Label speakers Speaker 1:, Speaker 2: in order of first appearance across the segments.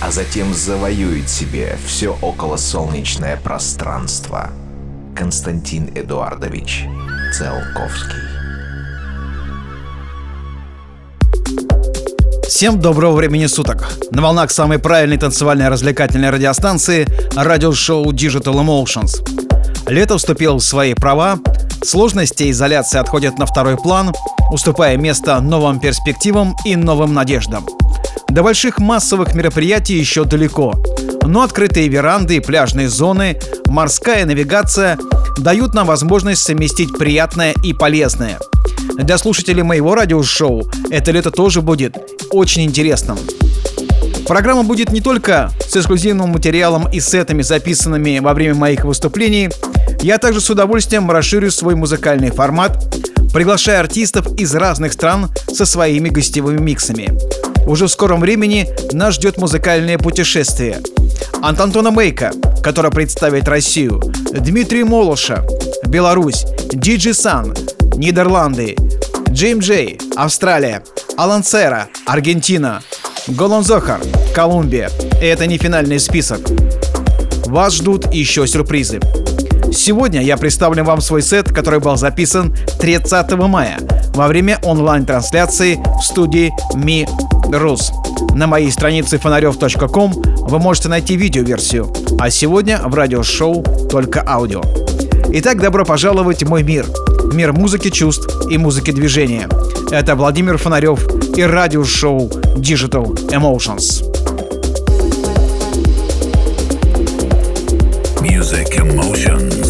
Speaker 1: а затем завоюет себе все околосолнечное пространство. Константин Эдуардович Циолковский.
Speaker 2: Всем доброго времени суток! На волнах самой правильной танцевальной развлекательной радиостанции радиошоу Digital Emotions. Лето вступило в свои права, сложности и изоляции отходят на второй план, уступая место новым перспективам и новым надеждам. До больших массовых мероприятий еще далеко, но открытые веранды и пляжные зоны, морская навигация дают нам возможность совместить приятное и полезное. Для слушателей моего радиошоу это лето тоже будет очень интересным. Программа будет не только с эксклюзивным материалом и сетами, записанными во время моих выступлений, я также с удовольствием расширю свой музыкальный формат, приглашая артистов из разных стран со своими гостевыми миксами. Уже в скором времени нас ждет музыкальное путешествие. От Антона Мейка, который представит Россию, Дмитрий Молоша, Беларусь, Диджи Сан, Нидерланды, Джейм Джей, Австралия, Алан Сера, Аргентина, Голон Зохар, Колумбия. И это не финальный список. Вас ждут еще сюрпризы. Сегодня я представлю вам свой сет, который был записан 30 мая во время онлайн-трансляции в студии Mi Rus. На моей странице фонарев.ком вы можете найти видеоверсию, а сегодня в радиошоу только аудио. Итак, добро пожаловать в мой мир. Мир музыки чувств и музыки движения. Это Владимир Фонарев и радиошоу Digital Emotions.
Speaker 3: Music emotions,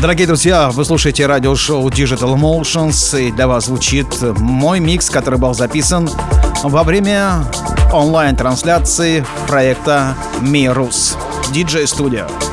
Speaker 2: Дорогие друзья, вы слушаете радиошоу Digital Emotions, и для вас звучит мой микс, который был записан во время онлайн-трансляции проекта Мирус DJ Studio.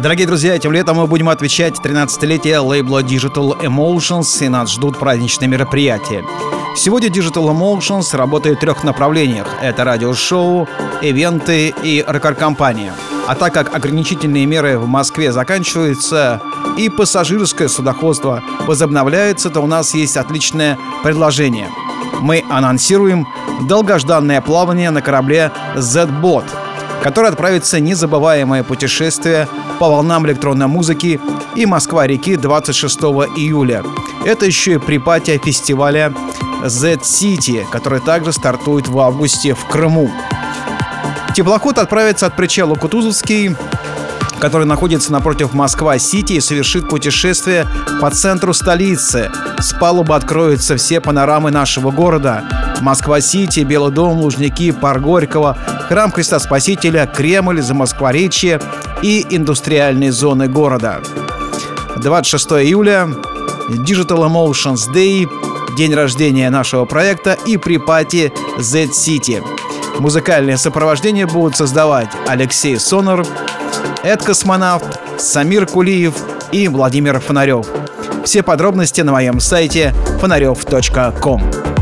Speaker 2: Дорогие друзья, этим летом мы будем отвечать 13-летие лейбла Digital Emotions, и нас ждут праздничные мероприятия. Сегодня Digital Emotions работает в трех направлениях. Это радиошоу, ивенты и рекорд-компания. А так как ограничительные меры в Москве заканчиваются и пассажирское судоходство возобновляется, то у нас есть отличное предложение. Мы анонсируем долгожданное плавание на корабле Z-Bot, который отправится в незабываемое путешествие по волнам электронной музыки и Москва-реки 26 июля. Это еще и припатия фестиваля Z-City, который также стартует в августе в Крыму. Теплоход отправится от причала Кутузовский который находится напротив Москва-Сити и совершит путешествие по центру столицы. С палубы откроются все панорамы нашего города. Москва-Сити, Белый дом, Лужники, Пар Горького, Храм Христа Спасителя, Кремль, Замоскворечье и индустриальные зоны города. 26 июля Digital Emotions Day, день рождения нашего проекта и припати Z-City. Музыкальное сопровождение будут создавать Алексей Сонор, Эд Космонавт, Самир Кулиев и Владимир Фонарев. Все подробности на моем сайте фонарев.ком.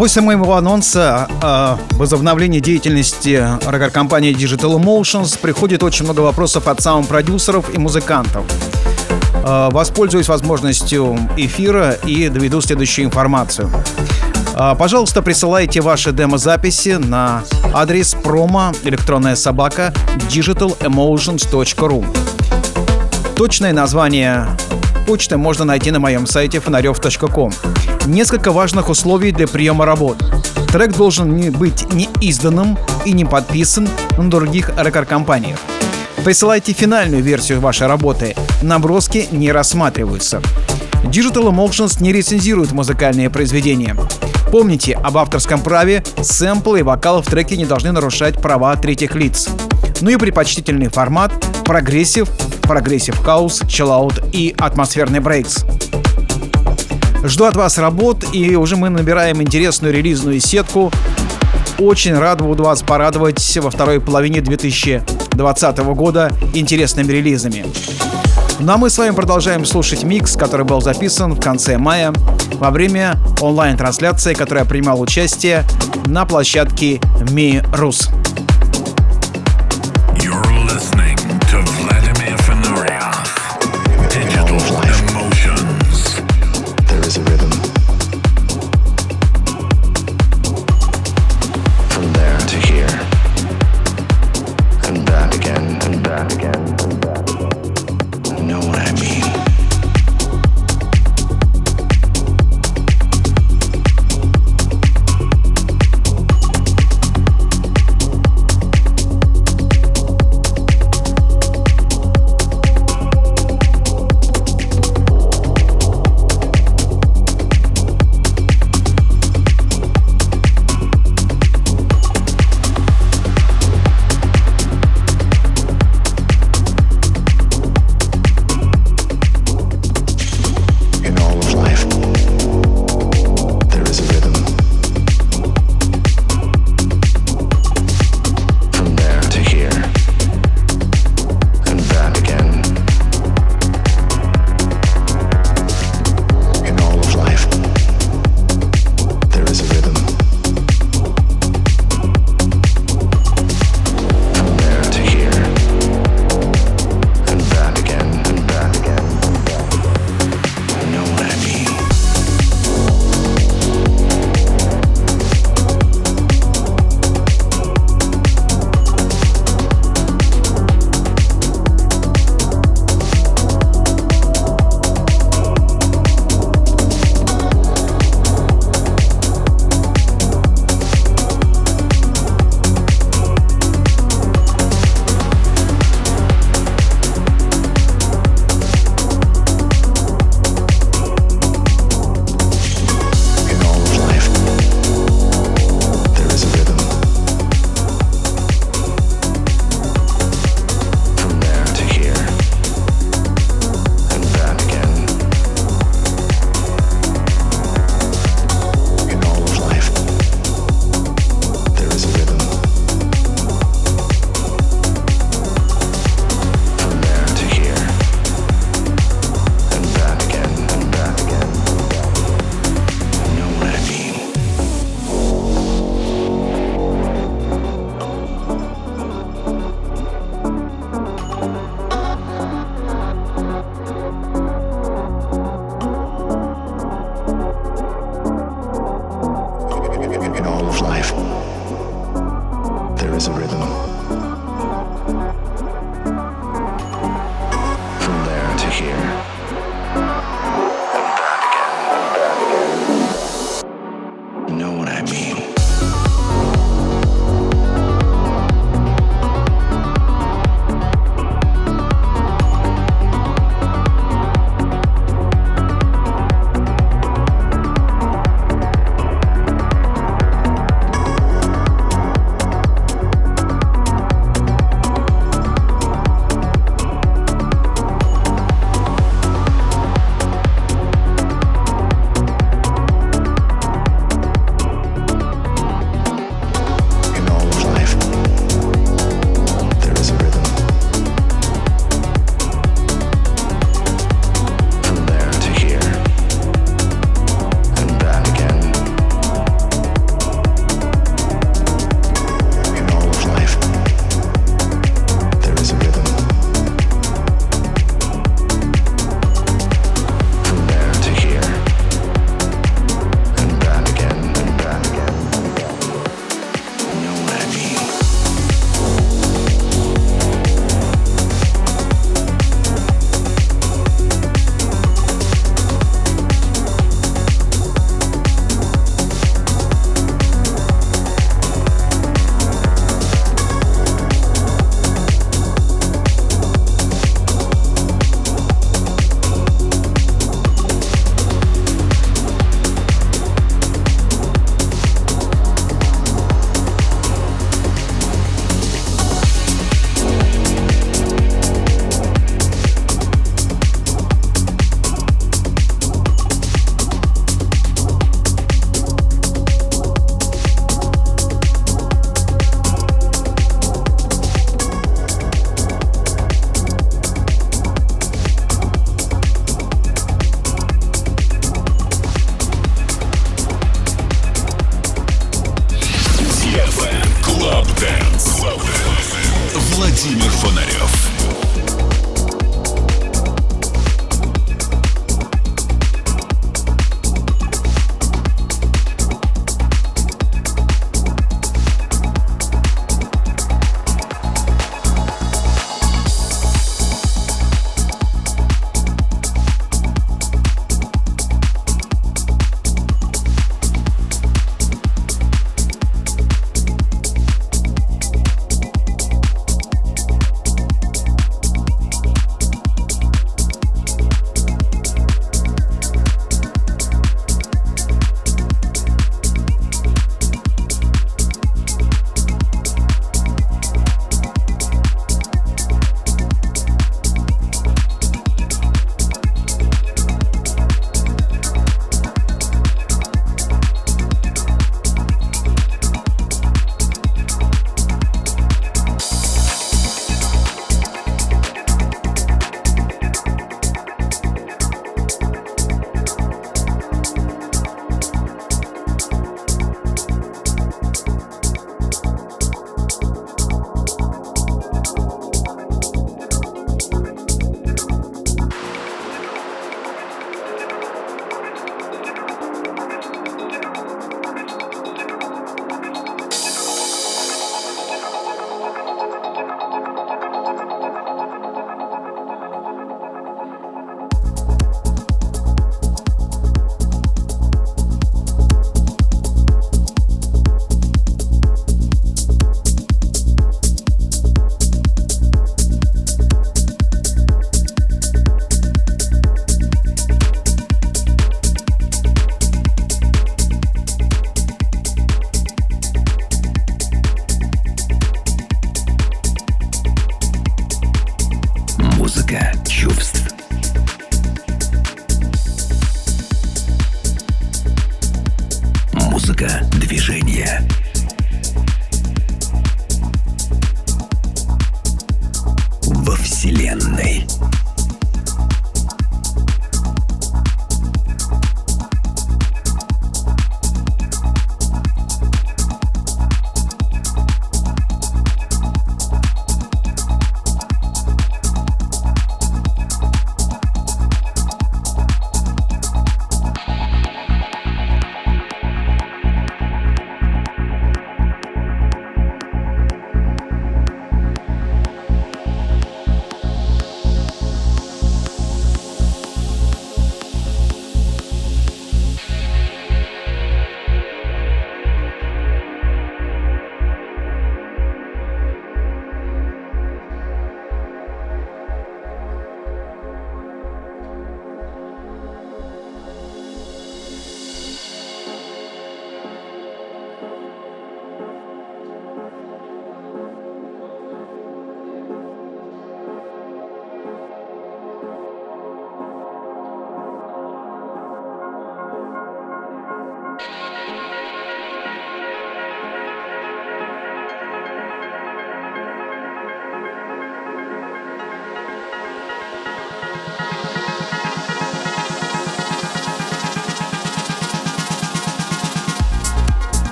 Speaker 2: После моего анонса о возобновлении деятельности рекорд-компании Digital Emotions приходит очень много вопросов от саунд-продюсеров и музыкантов. Э, воспользуюсь возможностью эфира и доведу следующую информацию. Пожалуйста, присылайте ваши демо-записи на адрес промо электронная собака digitalemotions.ru Точное название почты можно найти на моем сайте fonarev.com. Несколько важных условий для приема работ. Трек должен не быть не изданным и не подписан на других рекорд-компаниях. Присылайте финальную версию вашей работы. Наброски не рассматриваются. Digital Emotions не рецензирует музыкальные произведения. Помните об авторском праве, сэмплы и вокал в треке не должны нарушать права третьих лиц. Ну и предпочтительный формат — progressive, progressive house, chillout и атмосферный breaks. Жду от вас работ, и уже мы набираем интересную релизную сетку. Очень рад буду вас порадовать во второй половине 2020 года интересными релизами. Ну а мы с вами продолжаем слушать микс, который был записан в конце мая во время онлайн-трансляции, которая принимал участие на площадке Ми Рус.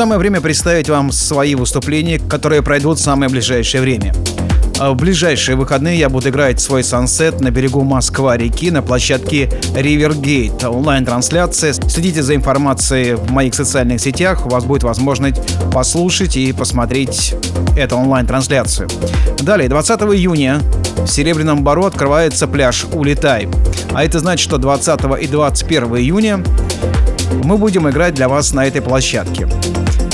Speaker 2: Самое время представить вам свои выступления, которые пройдут в самое ближайшее время. А в ближайшие выходные я буду играть свой сансет на берегу Москва-реки на площадке Ривергейт. Онлайн-трансляция. Следите за информацией в моих социальных сетях. У вас будет возможность послушать и посмотреть эту онлайн-трансляцию. Далее, 20 июня в Серебряном Бару открывается пляж «Улетай». А это значит, что 20 и 21 июня мы будем играть для вас на этой площадке.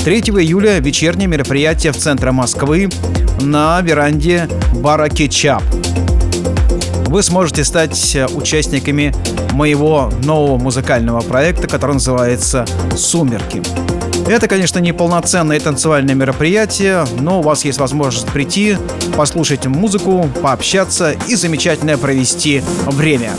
Speaker 2: 3 июля вечернее мероприятие в центре Москвы на веранде бара Кетчап. Вы сможете стать участниками моего нового музыкального проекта, который называется «Сумерки». Это, конечно, не полноценное танцевальное мероприятие, но у вас есть возможность прийти, послушать музыку, пообщаться и замечательно провести время.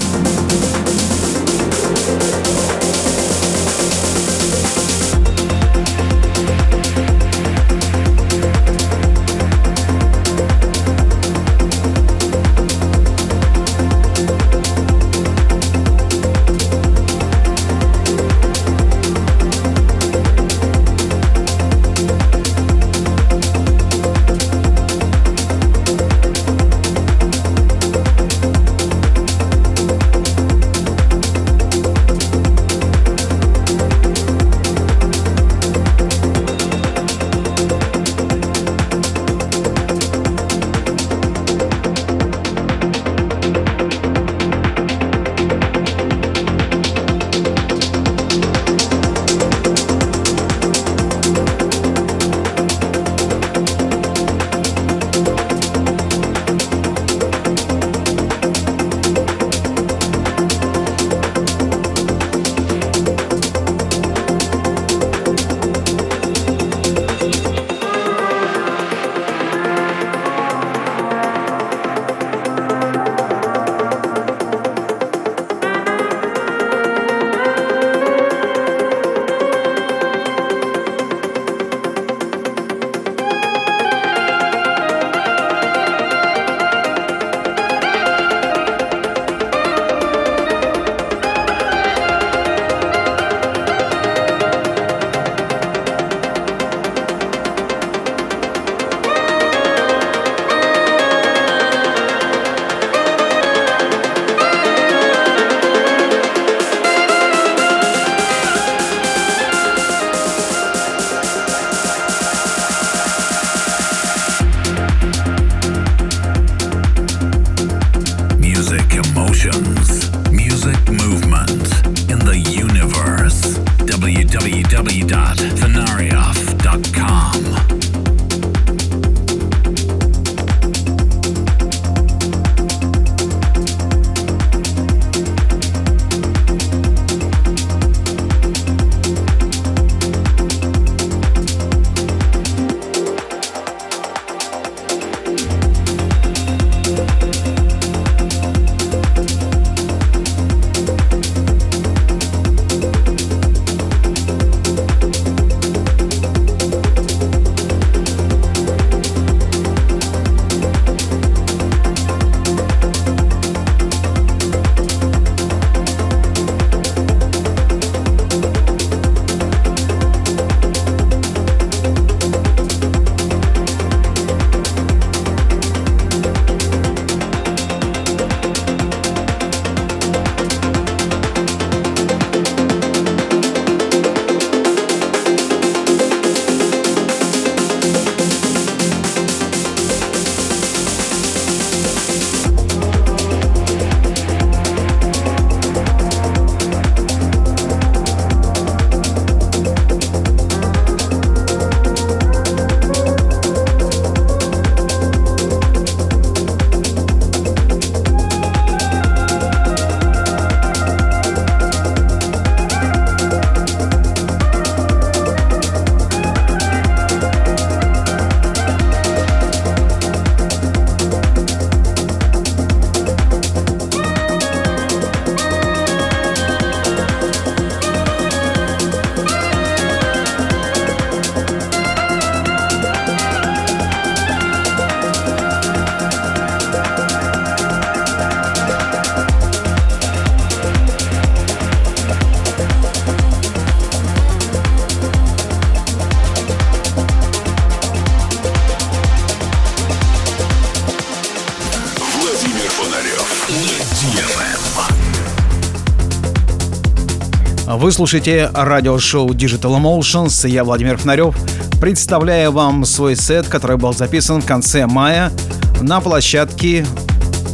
Speaker 2: Вы слушаете радиошоу Digital Emotions. Я Владимир Фонарев. Представляю вам свой сет, который был записан в конце мая на площадке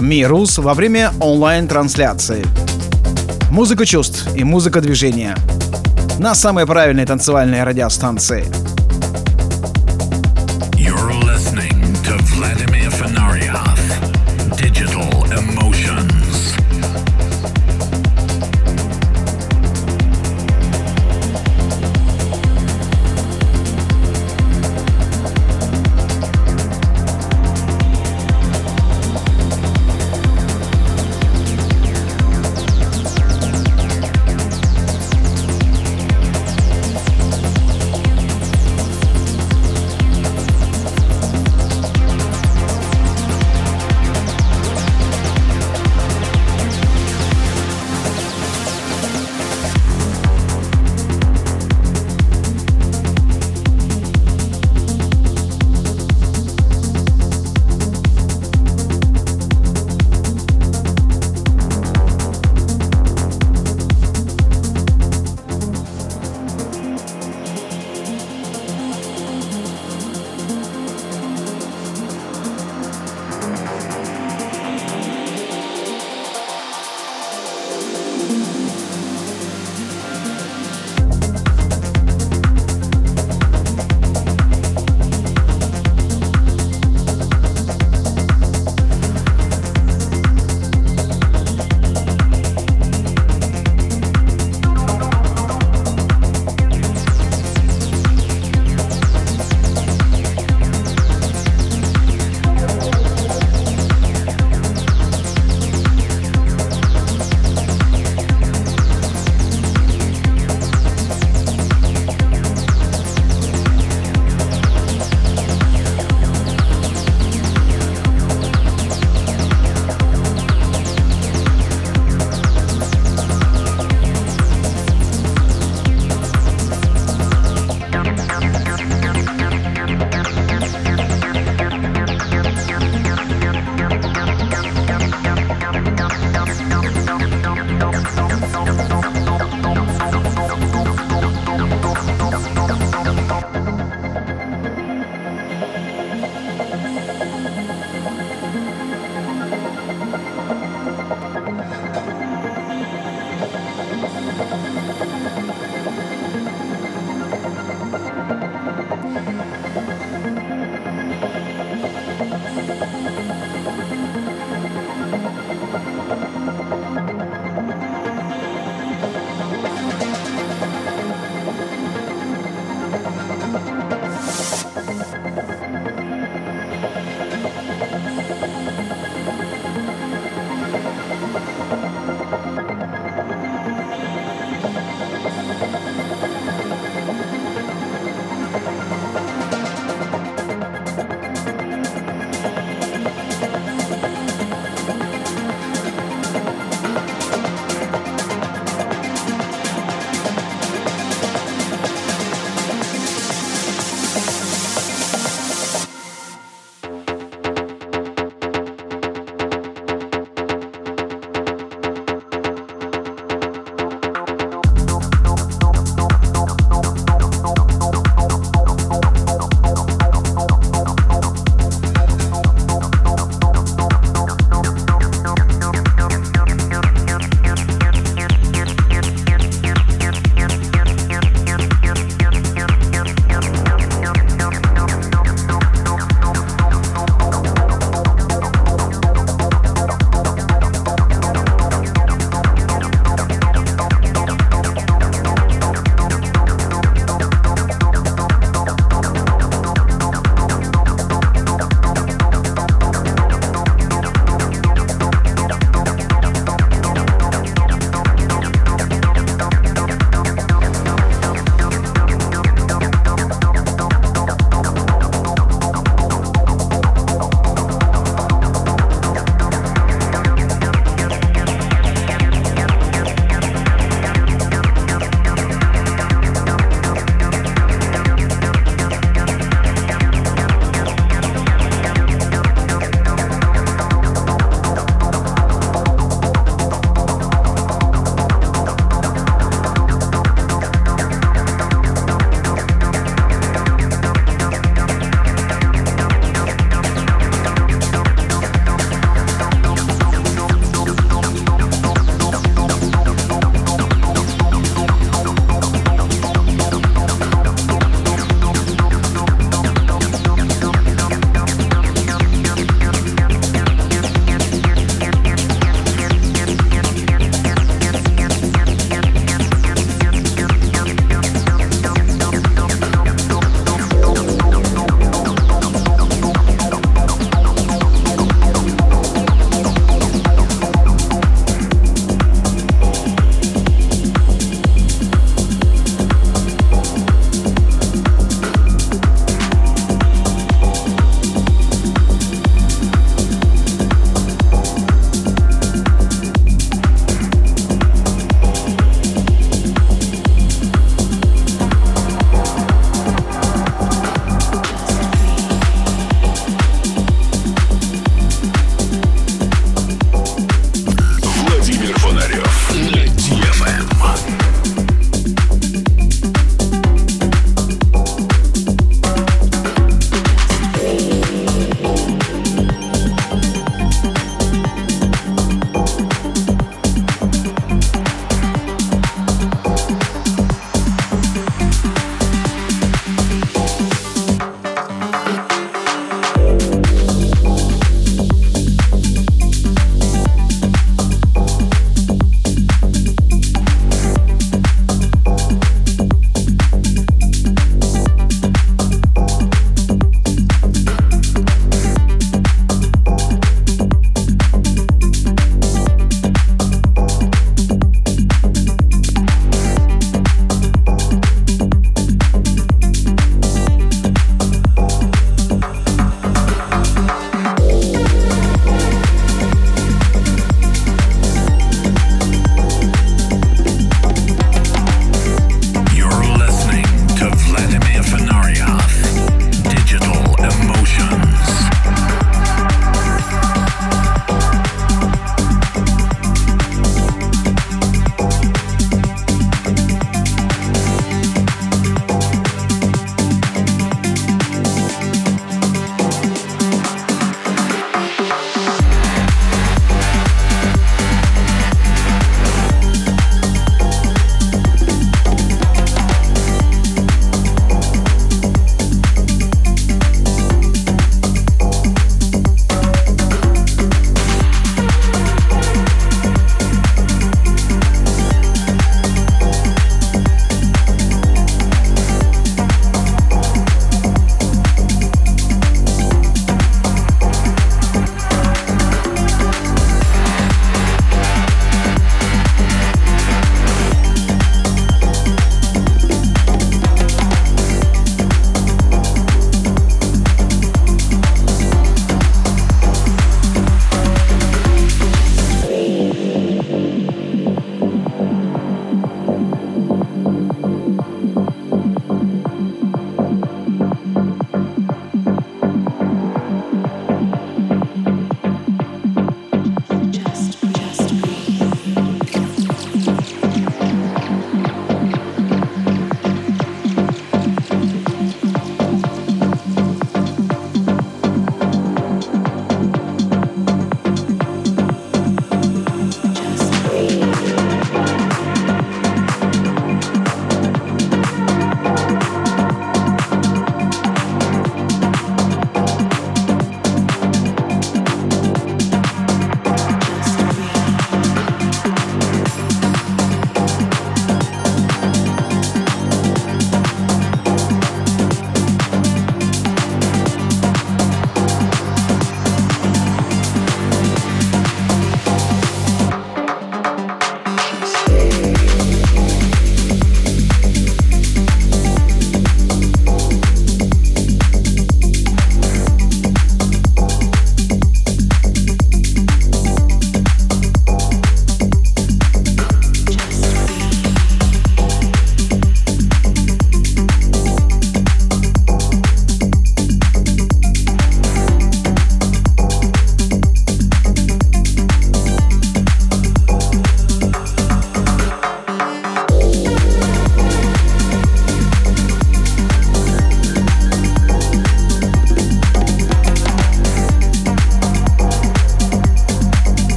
Speaker 2: Мирус во время онлайн-трансляции. Музыка чувств и музыка движения. На самой правильной танцевальной радиостанции –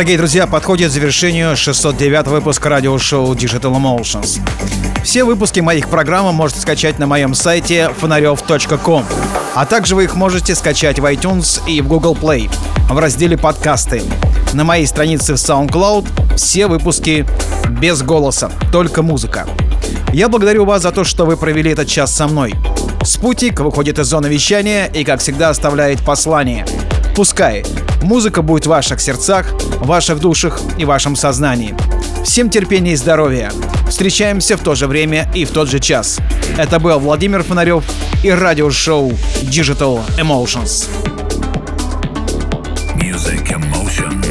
Speaker 2: Дорогие друзья, подходит к завершению 609 выпуск радиошоу Digital Emotions. Все выпуски моих программ можете скачать на моем сайте фонарев.ком. А также вы их можете скачать в iTunes и в Google Play в разделе «Подкасты». На моей странице в SoundCloud все выпуски без голоса, только музыка. Я благодарю вас за то, что вы провели этот час со мной. Спутник выходит из зоны вещания и, как всегда, оставляет послание. Пускай Музыка будет в ваших сердцах, в ваших душах и вашем сознании. Всем терпения и здоровья. Встречаемся в то же время и в тот же час. Это был Владимир Фонарев и радиошоу Digital Emotions.
Speaker 3: Music Emotions.